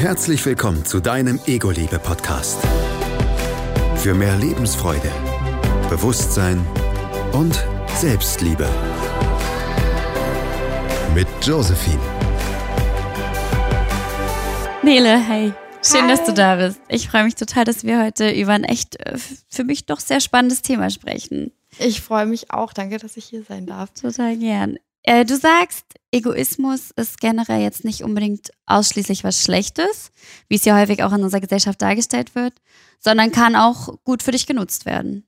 Herzlich willkommen zu deinem Ego-Liebe-Podcast. Für mehr Lebensfreude, Bewusstsein und Selbstliebe. Mit Josephine. Nele, hey. Schön, Hi. dass du da bist. Ich freue mich total, dass wir heute über ein echt äh, für mich doch sehr spannendes Thema sprechen. Ich freue mich auch. Danke, dass ich hier sein darf. Total gern. Äh, du sagst, Egoismus ist generell jetzt nicht unbedingt ausschließlich was Schlechtes, wie es ja häufig auch in unserer Gesellschaft dargestellt wird, sondern kann auch gut für dich genutzt werden.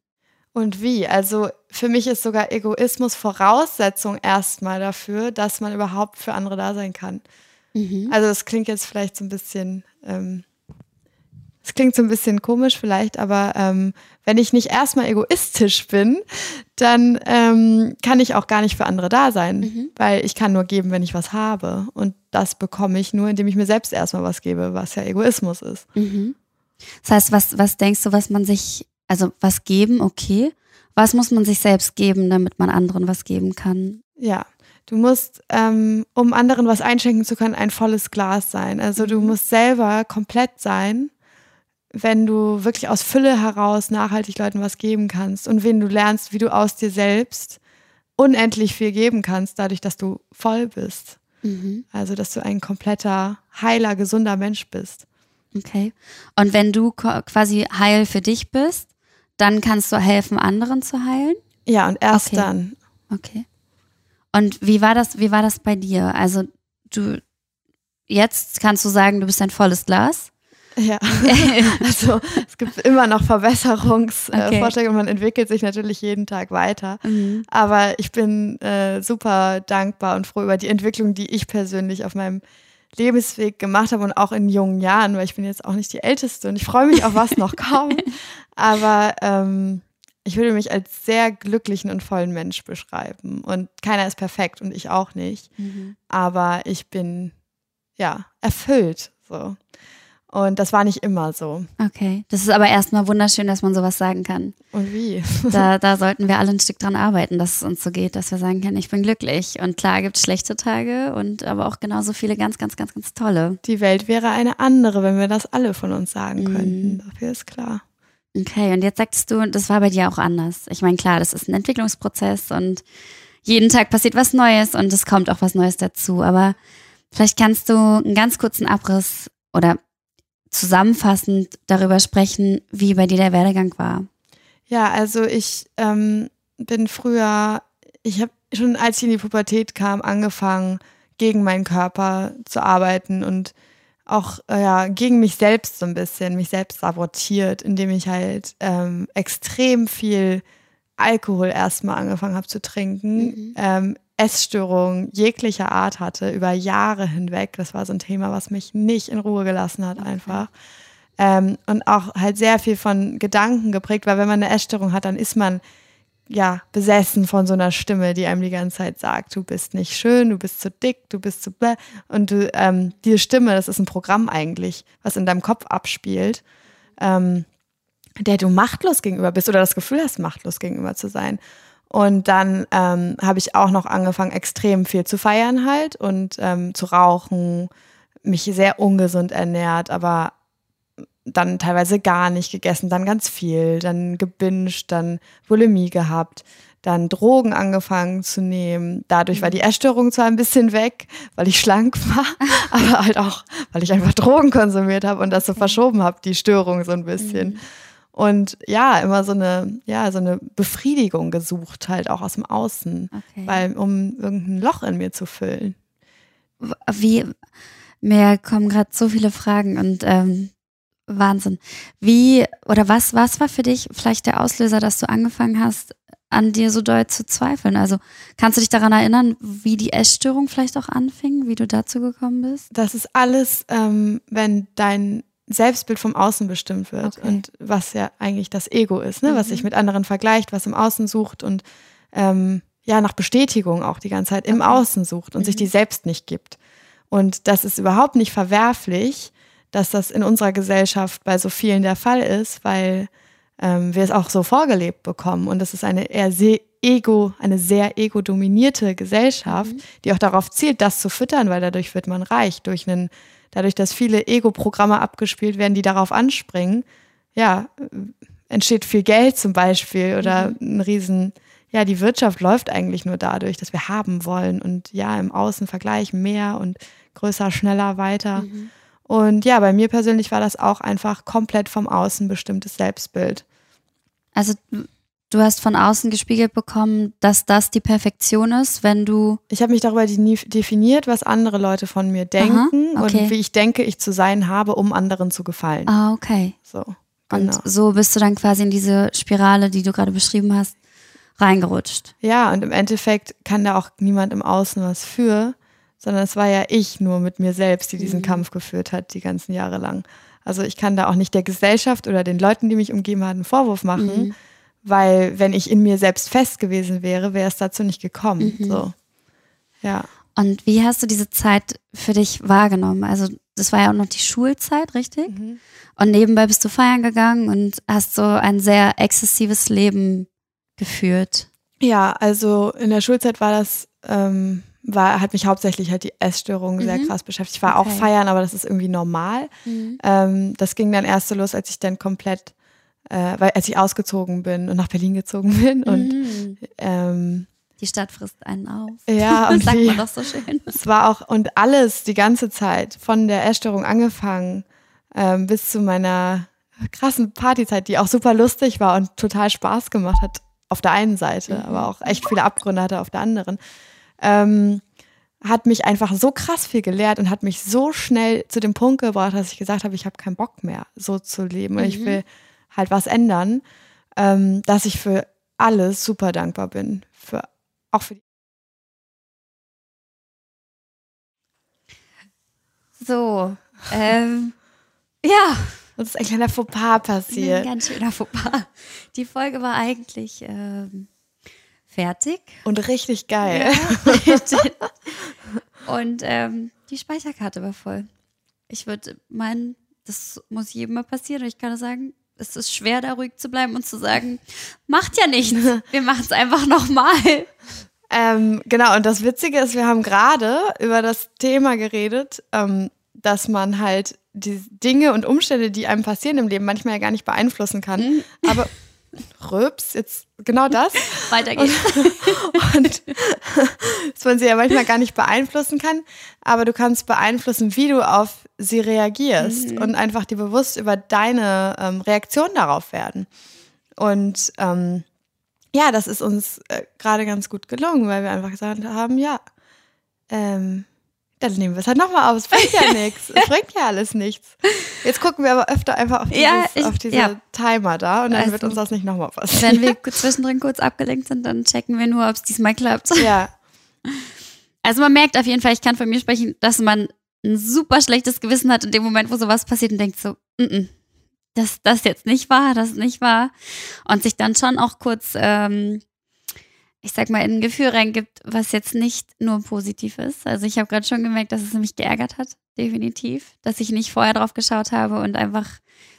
Und wie? Also für mich ist sogar Egoismus Voraussetzung erstmal dafür, dass man überhaupt für andere da sein kann. Also das klingt jetzt vielleicht so ein bisschen, ähm, es klingt so ein bisschen komisch vielleicht, aber ähm, wenn ich nicht erstmal egoistisch bin, dann ähm, kann ich auch gar nicht für andere da sein, weil ich kann nur geben, wenn ich was habe. Und das bekomme ich nur, indem ich mir selbst erstmal was gebe, was ja Egoismus ist. Das heißt, was, was denkst du, was man sich, also was geben, okay. Was muss man sich selbst geben, damit man anderen was geben kann? Ja, du musst, ähm, um anderen was einschenken zu können, ein volles Glas sein. Also du musst selber komplett sein, wenn du wirklich aus Fülle heraus nachhaltig Leuten was geben kannst und wenn du lernst, wie du aus dir selbst unendlich viel geben kannst, dadurch, dass du voll bist. Also, dass du ein kompletter, heiler, gesunder Mensch bist. Okay. Und wenn du quasi heil für dich bist, dann kannst du helfen, anderen zu heilen? Ja, und erst Okay. dann. Okay. Und wie war das, wie war das bei dir? Also du, jetzt kannst du sagen, du bist ein volles Glas. Ja, also es gibt immer noch Verbesserungsvorschläge Okay. Vorschläge und man entwickelt sich natürlich jeden Tag weiter. Aber ich bin äh, super dankbar und froh über die Entwicklung, die ich persönlich auf meinem Lebensweg gemacht habe und auch in jungen Jahren, weil ich bin jetzt auch nicht die Älteste und ich freue mich auf was noch kommt. Aber ähm, ich würde mich als sehr glücklichen und vollen Mensch beschreiben. Und keiner ist perfekt und ich auch nicht. Aber ich bin ja erfüllt so. Und das war nicht immer so. Okay. Das ist aber erstmal wunderschön, dass man sowas sagen kann. Und wie? Da, da sollten wir alle ein Stück dran arbeiten, dass es uns so geht, dass wir sagen können, ich bin glücklich. Und klar gibt es schlechte Tage und aber auch genauso viele ganz, ganz, ganz, ganz tolle. Die Welt wäre eine andere, wenn wir das alle von uns sagen könnten. Dafür ist klar. Okay, und jetzt sagtest du, das war bei dir auch anders. Ich meine, klar, das ist ein Entwicklungsprozess und jeden Tag passiert was Neues und es kommt auch was Neues dazu. Aber vielleicht kannst du einen ganz kurzen Abriss oder zusammenfassend darüber sprechen, wie bei dir der Werdegang war. Ja, also ich ähm, bin früher, ich habe schon als ich in die Pubertät kam, angefangen, gegen meinen Körper zu arbeiten und auch äh, ja, gegen mich selbst so ein bisschen, mich selbst sabotiert, indem ich halt ähm, extrem viel Alkohol erstmal angefangen habe zu trinken, ähm, Essstörungen jeglicher Art hatte über Jahre hinweg. Das war so ein Thema, was mich nicht in Ruhe gelassen hat einfach. Ähm, und auch halt sehr viel von Gedanken geprägt, weil wenn man eine Essstörung hat, dann ist man ja besessen von so einer Stimme, die einem die ganze Zeit sagt, du bist nicht schön, du bist zu dick, du bist zu bläh. Und du, ähm, diese Stimme, das ist ein Programm eigentlich, was in deinem Kopf abspielt, ähm, der du machtlos gegenüber bist oder das Gefühl hast, machtlos gegenüber zu sein. Und dann ähm, habe ich auch noch angefangen, extrem viel zu feiern halt und ähm, zu rauchen, mich sehr ungesund ernährt, aber dann teilweise gar nicht gegessen, dann ganz viel, dann gebinged, dann Bulimie gehabt, dann Drogen angefangen zu nehmen. Dadurch war die Essstörung zwar ein bisschen weg, weil ich schlank war, aber halt auch, weil ich einfach Drogen konsumiert habe und das so verschoben habe, die Störung so ein bisschen. Und ja, immer so eine, ja, so eine Befriedigung gesucht, halt auch aus dem Außen, Okay. weil, um irgendein Loch in mir zu füllen. Wie, mir kommen gerade so viele Fragen und ähm, Wahnsinn. Wie oder was, was war für dich vielleicht der Auslöser, dass du angefangen hast, an dir so doll zu zweifeln? Also kannst du dich daran erinnern, wie die Essstörung vielleicht auch anfing, wie du dazu gekommen bist? Das ist alles, ähm, wenn dein Selbstbild vom Außen bestimmt wird Okay. und was ja eigentlich das Ego ist, ne? was sich mit anderen vergleicht, was im Außen sucht und ähm, ja nach Bestätigung auch die ganze Zeit im Außen sucht und sich die selbst nicht gibt. Und das ist überhaupt nicht verwerflich, dass das in unserer Gesellschaft bei so vielen der Fall ist, weil ähm, wir es auch so vorgelebt bekommen und das ist eine eher se Ego, eine sehr ego-dominierte Gesellschaft, Mhm. die auch darauf zielt, das zu füttern, weil dadurch wird man reich, durch einen, dadurch, dass viele Ego-Programme abgespielt werden, die darauf anspringen, ja, entsteht viel Geld zum Beispiel oder Mhm. ein Riesen, ja, die Wirtschaft läuft eigentlich nur dadurch, dass wir haben wollen und ja, im Außenvergleich mehr und größer, schneller, weiter. Mhm. Und ja, bei mir persönlich war das auch einfach komplett vom Außen bestimmtes Selbstbild. Also du hast von außen gespiegelt bekommen, dass das die Perfektion ist, wenn du Ich habe mich darüber definiert, was andere Leute von mir denken okay. und wie ich denke, ich zu sein habe, um anderen zu gefallen. Ah, okay. So, Und genau. so bist du dann quasi in diese Spirale, die du gerade beschrieben hast, reingerutscht. Ja, und im Endeffekt kann da auch niemand im Außen was für, sondern es war ja ich nur mit mir selbst, die diesen Mhm. Kampf geführt hat, die ganzen Jahre lang. Also ich kann da auch nicht der Gesellschaft oder den Leuten, die mich umgeben haben, einen Vorwurf machen, Mhm. Weil wenn ich in mir selbst fest gewesen wäre, wäre es dazu nicht gekommen. Mhm. So. Ja. Und wie hast du diese Zeit für dich wahrgenommen? Also das war ja auch noch die Schulzeit, richtig? Mhm. Und nebenbei bist du feiern gegangen und hast so ein sehr exzessives Leben geführt. Ja, also in der Schulzeit war das, ähm, war, hat mich hauptsächlich halt die Essstörung sehr Mhm. krass beschäftigt. Ich war auch Okay. feiern, aber das ist irgendwie normal. Ähm, das ging dann erst so los, als ich dann komplett, äh, weil als ich ausgezogen bin und nach Berlin gezogen bin. Und Mhm. ähm, Die Stadt frisst einen auf. ja, und Sagt wie, man doch so schön. es war auch, und alles die ganze Zeit, von der Essstörung angefangen ähm, bis zu meiner krassen Partyzeit, die auch super lustig war und total Spaß gemacht hat auf der einen Seite, Mhm. aber auch echt viele Abgründe hatte auf der anderen, ähm, hat mich einfach so krass viel gelehrt und hat mich so schnell zu dem Punkt gebracht, dass ich gesagt habe, ich habe keinen Bock mehr, so zu leben und ich Mhm. will halt was ändern, ähm, dass ich für alles super dankbar bin, für auch für die So, ähm, ja, uns ist ein kleiner Fauxpas ein passiert. ganz schöner Fauxpas. Die Folge war eigentlich ähm, fertig. Und richtig geil. Und ähm, die Speicherkarte war voll. Ich würde meinen, das muss jedem mal passieren. Und ich kann nur sagen, es ist schwer, da ruhig zu bleiben und zu sagen, macht ja nichts. Wir machen es einfach nochmal. Ähm, genau, und das Witzige ist, wir haben gerade über das Thema geredet, ähm, dass man halt die Dinge und Umstände, die einem passieren im Leben, manchmal ja gar nicht beeinflussen kann. Mhm. Aber Röps, jetzt genau das. Weiter geht's. Und dass man sie ja manchmal gar nicht beeinflussen kann, aber du kannst beeinflussen, wie du auf sie reagierst Mhm. und einfach dir bewusst über deine ähm, Reaktion darauf werden. Und ähm, ja, das ist uns äh, gerade ganz gut gelungen, weil wir einfach gesagt haben, ja, ähm, dann nehmen wir es halt nochmal auf. Es bringt ja nichts. Es bringt ja alles nichts. Jetzt gucken wir aber öfter einfach auf, dieses, Ja, ich- auf diese ja. Timer da und dann Also, wird uns das nicht nochmal passieren. Wenn wir zwischendrin kurz abgelenkt sind, dann checken wir nur, ob es diesmal klappt. ja, Also man merkt auf jeden Fall, ich kann von mir sprechen, dass man ein super schlechtes Gewissen hat in dem Moment, wo sowas passiert und denkt so, mm -mm, das, das jetzt nicht wahr, das nicht wahr. Und sich dann schon auch kurz, ähm, ich sag mal, in ein Gefühl reingibt, was jetzt nicht nur positiv ist. Also ich habe gerade schon gemerkt, dass es mich geärgert hat, definitiv, dass ich nicht vorher drauf geschaut habe und einfach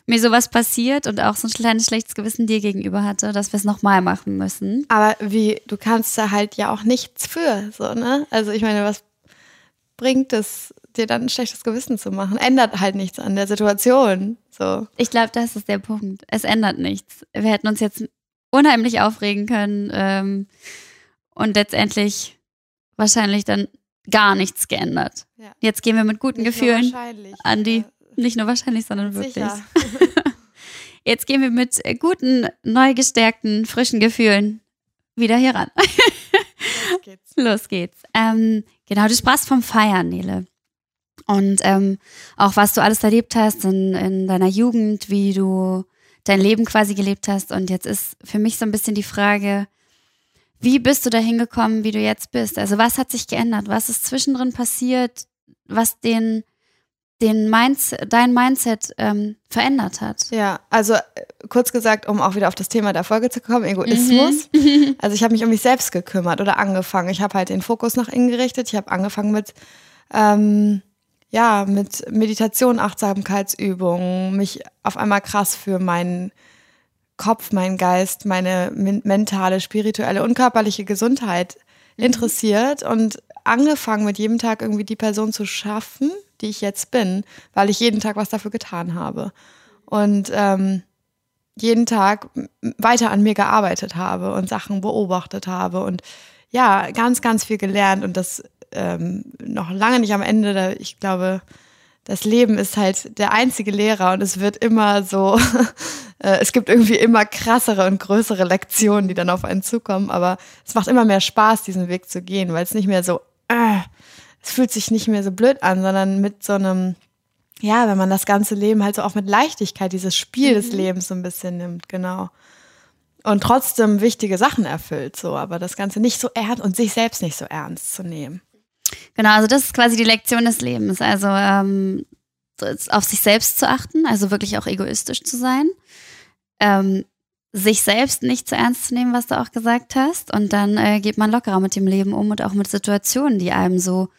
mir sowas passiert und auch so ein kleines schlechtes Gewissen dir gegenüber hatte, dass wir es nochmal machen müssen. Aber wie, du kannst da halt ja auch nichts für, so, ne? Also ich meine, was bringt es, dir dann ein schlechtes Gewissen zu machen? Ändert halt nichts an der Situation. So. Ich glaube, das ist der Punkt. Es ändert nichts. Wir hätten uns jetzt unheimlich aufregen können ähm, und letztendlich wahrscheinlich dann gar nichts geändert. Ja. Jetzt gehen wir mit guten Nicht Gefühlen, an die- nicht nur wahrscheinlich, sondern wirklich. Jetzt gehen wir mit äh, guten, neu gestärkten, frischen Gefühlen wieder hier ran. Los geht's. Los geht's. Ähm, genau, du sprachst vom Feiern, Nele. Und ähm, auch was du alles erlebt hast in, in deiner Jugend, wie du dein Leben quasi gelebt hast. Und jetzt ist für mich so ein bisschen die Frage, wie bist du dahin gekommen, wie du jetzt bist? Also was hat sich geändert? Was ist zwischendrin passiert, was den, den Mindset, dein Mindset ähm, verändert hat? Ja, also kurz gesagt, um auch wieder auf das Thema der Folge zu kommen, Egoismus. Mhm. Also ich habe mich um mich selbst gekümmert oder angefangen. Ich habe halt den Fokus nach innen gerichtet. Ich habe angefangen mit, ähm, ja, mit Meditation, Achtsamkeitsübungen, mich auf einmal krass für meinen Kopf, meinen Geist, meine mentale, spirituelle und körperliche Gesundheit mhm. interessiert und angefangen mit jedem Tag irgendwie die Person zu schaffen, die ich jetzt bin, weil ich jeden Tag was dafür getan habe. Und ähm, jeden Tag weiter an mir gearbeitet habe und Sachen beobachtet habe und ja, ganz, ganz viel gelernt und das ähm, noch lange nicht am Ende. Da, ich glaube, das Leben ist halt der einzige Lehrer und es wird immer so, äh, es gibt irgendwie immer krassere und größere Lektionen, die dann auf einen zukommen, aber es macht immer mehr Spaß, diesen Weg zu gehen, weil es nicht mehr so, äh, es fühlt sich nicht mehr so blöd an, sondern mit so einem, ja, wenn man das ganze Leben halt so auch mit Leichtigkeit, dieses Spiel mhm. des Lebens so ein bisschen nimmt, genau. Und trotzdem wichtige Sachen erfüllt, so, aber das Ganze nicht so ernst und sich selbst nicht so ernst zu nehmen. Genau, also das ist quasi die Lektion des Lebens. Also ähm, auf sich selbst zu achten, also wirklich auch egoistisch zu sein. Ähm, sich selbst nicht zu ernst zu nehmen, was du auch gesagt hast. Und dann äh, geht man lockerer mit dem Leben um und auch mit Situationen, die einem so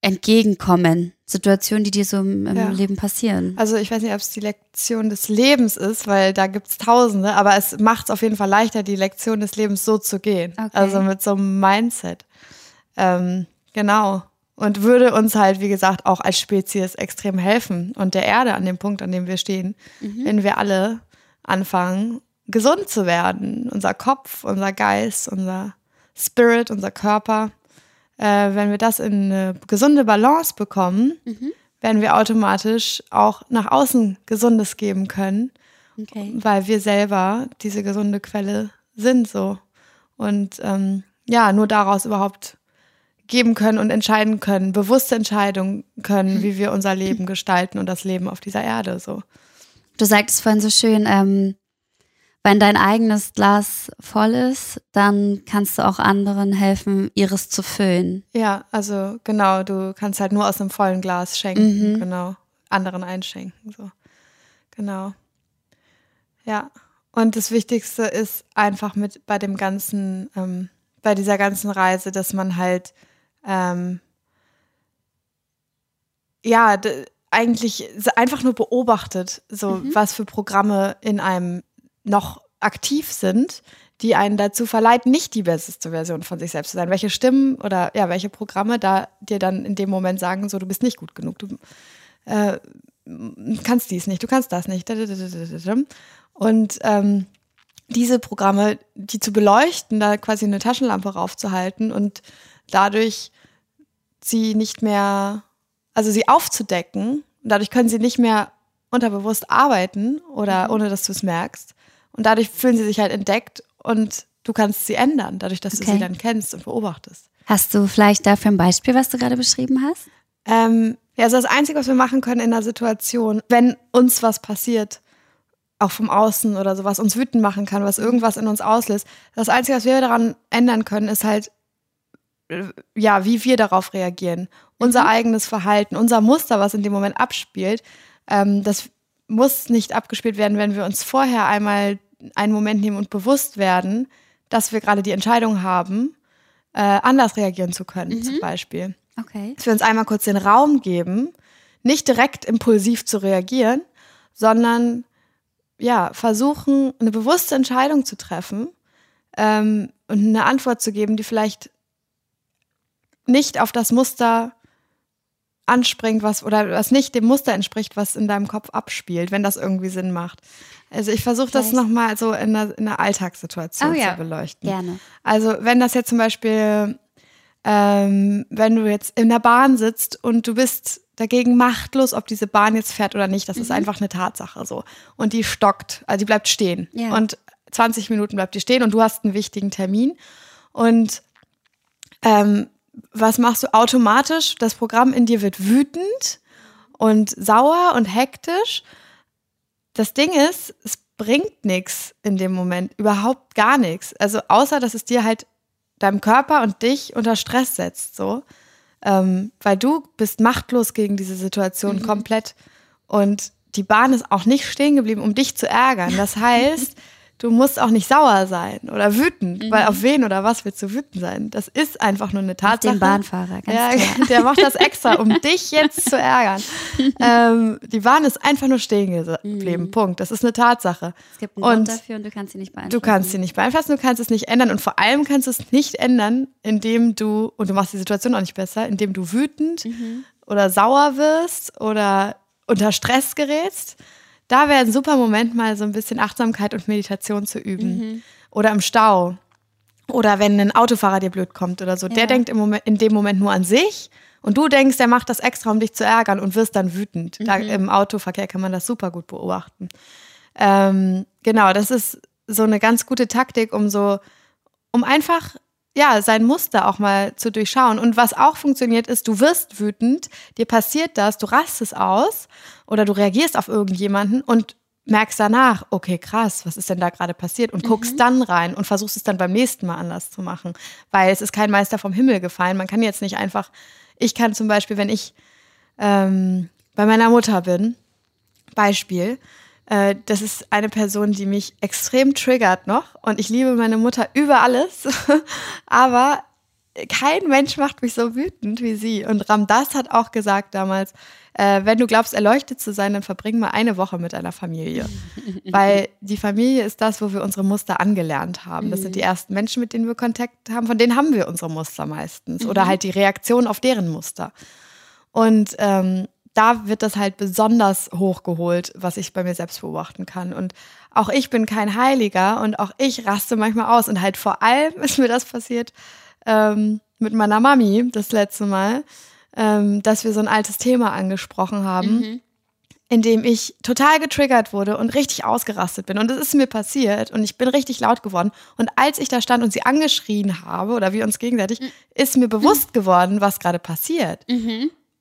entgegenkommen. Situationen, die dir so im, im ja. Leben passieren. Also ich weiß nicht, ob es die Lektion des Lebens ist, weil da gibt es tausende, aber es macht es auf jeden Fall leichter, die Lektion des Lebens so zu gehen. Okay. Also mit so einem Mindset. Ähm, genau. Und würde uns halt, wie gesagt, auch als Spezies extrem helfen und der Erde an dem Punkt, an dem wir stehen, mhm. wenn wir alle anfangen, gesund zu werden. Unser Kopf, unser Geist, unser Spirit, unser Körper. Äh, wenn wir das in eine gesunde Balance bekommen, mhm. werden wir automatisch auch nach außen Gesundes geben können, okay. weil wir selber diese gesunde Quelle sind so. Und ähm, ja, nur daraus überhaupt geben können und entscheiden können, bewusste Entscheidungen können, wie wir unser Leben gestalten und das Leben auf dieser Erde so. Du sagtest vorhin so schön, ähm, wenn dein eigenes Glas voll ist, dann kannst du auch anderen helfen, ihres zu füllen. Ja, also genau, du kannst halt nur aus einem vollen Glas schenken, mhm. genau, anderen einschenken, so. Genau. Ja. Und das Wichtigste ist einfach mit bei dem ganzen, ähm, bei dieser ganzen Reise, dass man halt ähm, ja, eigentlich einfach nur beobachtet, so mhm. was für Programme in einem noch aktiv sind, die einen dazu verleiten, nicht die beste Version von sich selbst zu sein. Welche Stimmen oder ja, welche Programme da dir dann in dem Moment sagen, so du bist nicht gut genug, du äh, kannst dies nicht, du kannst das nicht. Und ähm, diese Programme, die zu beleuchten, da quasi eine Taschenlampe raufzuhalten und dadurch sie nicht mehr, also sie aufzudecken. dadurch können sie nicht mehr unterbewusst arbeiten oder mhm. ohne dass du es merkst. Und dadurch fühlen sie sich halt entdeckt und du kannst sie ändern, dadurch, dass okay. du sie dann kennst und beobachtest. Hast du vielleicht dafür ein Beispiel, was du gerade beschrieben hast? Ähm, ja, also das Einzige, was wir machen können in einer Situation, wenn uns was passiert, auch vom Außen oder so, was uns wütend machen kann, was irgendwas in uns auslöst, das Einzige, was wir daran ändern können, ist halt, ja, wie wir darauf reagieren. Unser mhm. eigenes Verhalten, unser Muster, was in dem Moment abspielt, ähm, das muss nicht abgespielt werden, wenn wir uns vorher einmal einen Moment nehmen und bewusst werden, dass wir gerade die Entscheidung haben, äh, anders reagieren zu können, mhm. zum Beispiel. Okay. Dass wir uns einmal kurz den Raum geben, nicht direkt impulsiv zu reagieren, sondern ja, versuchen, eine bewusste Entscheidung zu treffen ähm, und eine Antwort zu geben, die vielleicht nicht auf das Muster anspringt, was oder was nicht dem Muster entspricht, was in deinem Kopf abspielt, wenn das irgendwie Sinn macht. Also ich versuche das nochmal so in einer, in einer Alltagssituation oh, ja. zu beleuchten. Gerne. Also wenn das jetzt zum Beispiel, ähm, wenn du jetzt in der Bahn sitzt und du bist dagegen machtlos, ob diese Bahn jetzt fährt oder nicht, das mhm. ist einfach eine Tatsache so. Und die stockt, also die bleibt stehen. Ja. Und 20 Minuten bleibt die stehen und du hast einen wichtigen Termin. Und ähm, was machst du automatisch? Das Programm in dir wird wütend und sauer und hektisch. Das Ding ist, es bringt nichts in dem Moment, überhaupt gar nichts. Also außer, dass es dir halt deinem Körper und dich unter Stress setzt, so. Ähm, weil du bist machtlos gegen diese Situation mhm. komplett. Und die Bahn ist auch nicht stehen geblieben, um dich zu ärgern. Das heißt, du musst auch nicht sauer sein oder wütend, Mhm. weil auf wen oder was willst du wütend sein? Das ist einfach nur eine Auf Tatsache. den Bahnfahrer, ganz Ja, klar. der macht das extra, um dich jetzt zu ärgern. ähm, die Bahn ist einfach nur stehen geblieben. Punkt. Das ist eine Tatsache. Es gibt einen Und Grund dafür und du kannst sie nicht beeinflussen. Du kannst sie nicht beeinflussen, du kannst es nicht ändern und vor allem kannst du es nicht ändern, indem du, und du machst die Situation auch nicht besser, indem du wütend oder sauer wirst oder unter Stress gerätst. Da wäre ein super Moment, mal so ein bisschen Achtsamkeit und Meditation zu üben. Oder im Stau. Oder wenn ein Autofahrer dir blöd kommt oder so. Der Ja. denkt im Moment, in dem Moment nur an sich und du denkst, der macht das extra, um dich zu ärgern und wirst dann wütend. Da, Im Autoverkehr kann man das super gut beobachten. Ähm, genau, das ist so eine ganz gute Taktik, um so, um einfach ja, sein Muster auch mal zu durchschauen. Und was auch funktioniert ist, du wirst wütend, dir passiert das, du rastest aus oder du reagierst auf irgendjemanden und merkst danach, okay, krass, was ist denn da gerade passiert? Und guckst dann rein und versuchst es dann beim nächsten Mal anders zu machen. Weil es ist kein Meister vom Himmel gefallen. Man kann jetzt nicht einfach, ich kann zum Beispiel, wenn ich ähm, bei meiner Mutter bin, Beispiel, äh, das ist eine Person, die mich extrem triggert noch und ich liebe meine Mutter über alles, aber kein Mensch macht mich so wütend wie sie. Und Ramdas hat auch gesagt damals, äh, wenn du glaubst, erleuchtet zu sein, dann verbring mal eine Woche mit deiner Familie. Weil die Familie ist das, wo wir unsere Muster angelernt haben. Das sind die ersten Menschen, mit denen wir Kontakt haben. Von denen haben wir unsere Muster meistens. Oder halt die Reaktion auf deren Muster. Und ähm, da wird das halt besonders hochgeholt, was ich bei mir selbst beobachten kann. Und auch ich bin kein Heiliger und auch ich raste manchmal aus. Und halt vor allem ist mir das passiert ähm, mit meiner Mami das letzte Mal, ähm, dass wir so ein altes Thema angesprochen haben, in dem ich total getriggert wurde und richtig ausgerastet bin. Und das ist mir passiert und ich bin richtig laut geworden. Und als ich da stand und sie angeschrien habe oder wir uns gegenseitig, ist mir bewusst geworden, was gerade passiert.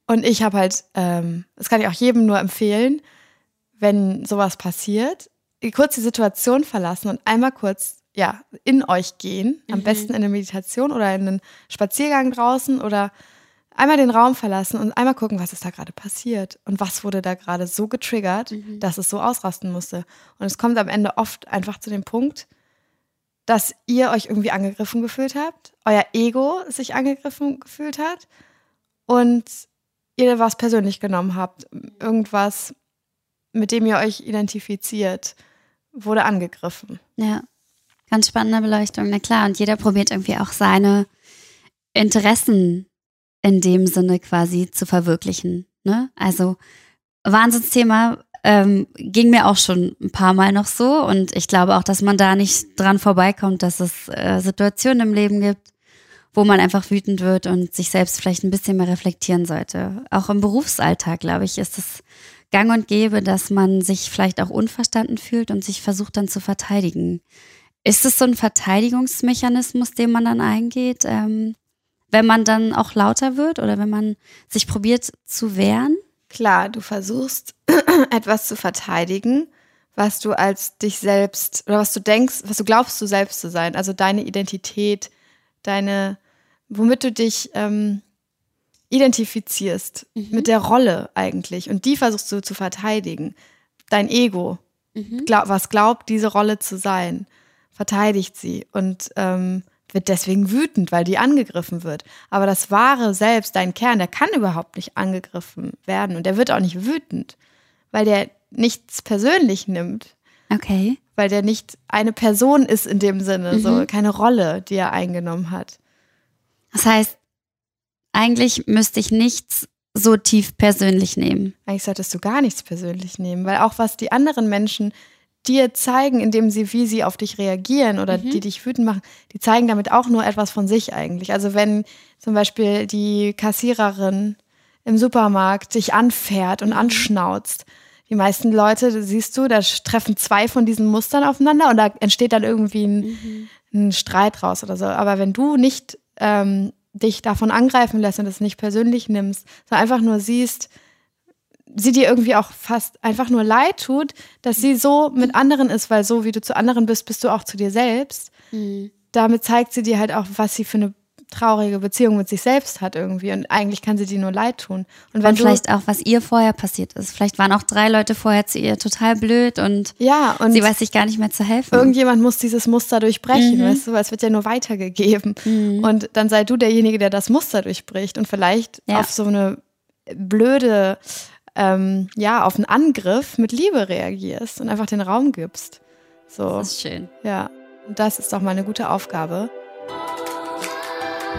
Und ich habe halt, ähm, das kann ich auch jedem nur empfehlen, wenn sowas passiert, kurz die Situation verlassen und einmal kurz ja, in euch gehen. Am besten in eine Meditation oder in einen Spaziergang draußen oder einmal den Raum verlassen und einmal gucken, was ist da gerade passiert und was wurde da gerade so getriggert, dass es so ausrasten musste. Und es kommt am Ende oft einfach zu dem Punkt, dass ihr euch irgendwie angegriffen gefühlt habt, euer Ego sich angegriffen gefühlt hat und ihr was persönlich genommen habt, irgendwas, mit dem ihr euch identifiziert, wurde angegriffen. Ja, ganz spannende Beleuchtung, na klar. Und jeder probiert irgendwie auch seine Interessen in dem Sinne quasi zu verwirklichen. Ne? Also Wahnsinnsthema ähm, ging mir auch schon ein paar Mal noch so. Und ich glaube auch, dass man da nicht dran vorbeikommt, dass es äh, Situationen im Leben gibt, wo man einfach wütend wird und sich selbst vielleicht ein bisschen mehr reflektieren sollte. Auch im Berufsalltag, glaube ich, ist es gang und gäbe, dass man sich vielleicht auch unverstanden fühlt und sich versucht dann zu verteidigen. Ist es so ein Verteidigungsmechanismus, den man dann eingeht, ähm, wenn man dann auch lauter wird oder wenn man sich probiert zu wehren? Klar, du versuchst etwas zu verteidigen, was du als dich selbst oder was du denkst, was du glaubst, du selbst zu sein. Also deine Identität, deine, womit du dich ähm, identifizierst, mit der Rolle eigentlich. Und die versuchst du zu verteidigen. Dein Ego, glaub, was glaubt, diese Rolle zu sein, verteidigt sie und ähm, wird deswegen wütend, weil die angegriffen wird. Aber das wahre Selbst, dein Kern, der kann überhaupt nicht angegriffen werden und der wird auch nicht wütend, weil der nichts persönlich nimmt, Okay. Weil der nicht eine Person ist in dem Sinne, so keine Rolle, die er eingenommen hat. Das heißt, eigentlich müsste ich nichts so tief persönlich nehmen. Eigentlich solltest du gar nichts persönlich nehmen, weil auch was die anderen Menschen dir zeigen, indem sie, wie sie auf dich reagieren oder die dich wütend machen, die zeigen damit auch nur etwas von sich eigentlich. Also wenn zum Beispiel die Kassiererin im Supermarkt dich anfährt und anschnauzt, die meisten Leute, siehst du, da treffen zwei von diesen Mustern aufeinander und da entsteht dann irgendwie ein, ein Streit raus oder so. Aber wenn du nicht ähm, dich davon angreifen lässt und es nicht persönlich nimmst, sondern einfach nur siehst, sie dir irgendwie auch fast einfach nur leid tut, dass sie so mit anderen ist, weil so wie du zu anderen bist, bist du auch zu dir selbst. Damit zeigt sie dir halt auch, was sie für eine traurige Beziehung mit sich selbst hat irgendwie und eigentlich kann sie dir nur leid tun. Und, und vielleicht auch, was ihr vorher passiert ist. Vielleicht waren auch drei Leute vorher zu ihr total blöd und, ja, und sie weiß sich gar nicht mehr zu helfen. Irgendjemand muss dieses Muster durchbrechen, mhm. weißt du, weil es wird ja nur weitergegeben. Mhm. Und dann sei du derjenige, der das Muster durchbricht und vielleicht ja. auf so eine blöde, ähm, ja, auf einen Angriff mit Liebe reagierst und einfach den Raum gibst. So. Das ist schön. Ja, und das ist doch mal eine gute Aufgabe.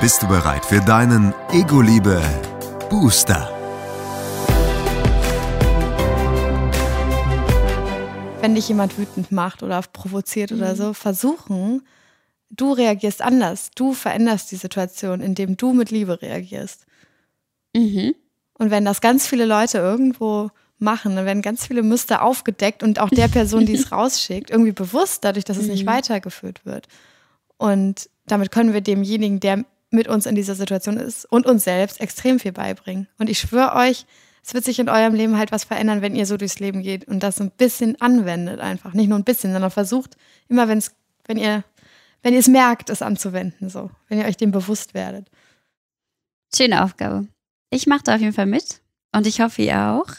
Bist du bereit für deinen Ego-Liebe-Booster? Wenn dich jemand wütend macht oder provoziert mhm. oder so, versuchen, du reagierst anders. Du veränderst die Situation, indem du mit Liebe reagierst. Mhm. Und wenn das ganz viele Leute irgendwo machen, dann werden ganz viele Muster aufgedeckt und auch der Person, die es rausschickt, irgendwie bewusst, dadurch, dass es nicht mhm. weitergeführt wird. Und damit können wir demjenigen, der mit uns in dieser Situation ist und uns selbst extrem viel beibringen. Und ich schwöre euch, es wird sich in eurem Leben halt was verändern, wenn ihr so durchs Leben geht und das ein bisschen anwendet einfach. Nicht nur ein bisschen, sondern versucht immer, wenn's, wenn ihr, wenn ihr es merkt, es anzuwenden, so. Wenn ihr euch dem bewusst werdet. Schöne Aufgabe. Ich mache da auf jeden Fall mit und ich hoffe, ihr auch.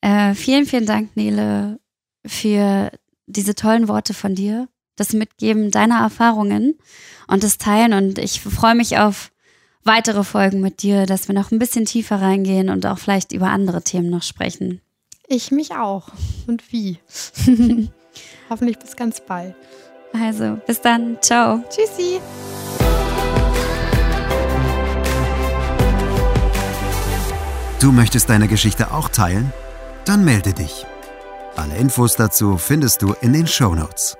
Äh, vielen, vielen Dank, Nele, für diese tollen Worte von dir das Mitgeben deiner Erfahrungen und das Teilen. Und ich freue mich auf weitere Folgen mit dir, dass wir noch ein bisschen tiefer reingehen und auch vielleicht über andere Themen noch sprechen. Ich mich auch. Und wie? Hoffentlich bis ganz bald. Also, bis dann. Ciao. Tschüssi. Du möchtest deine Geschichte auch teilen? Dann melde dich. Alle Infos dazu findest du in den Show Notes.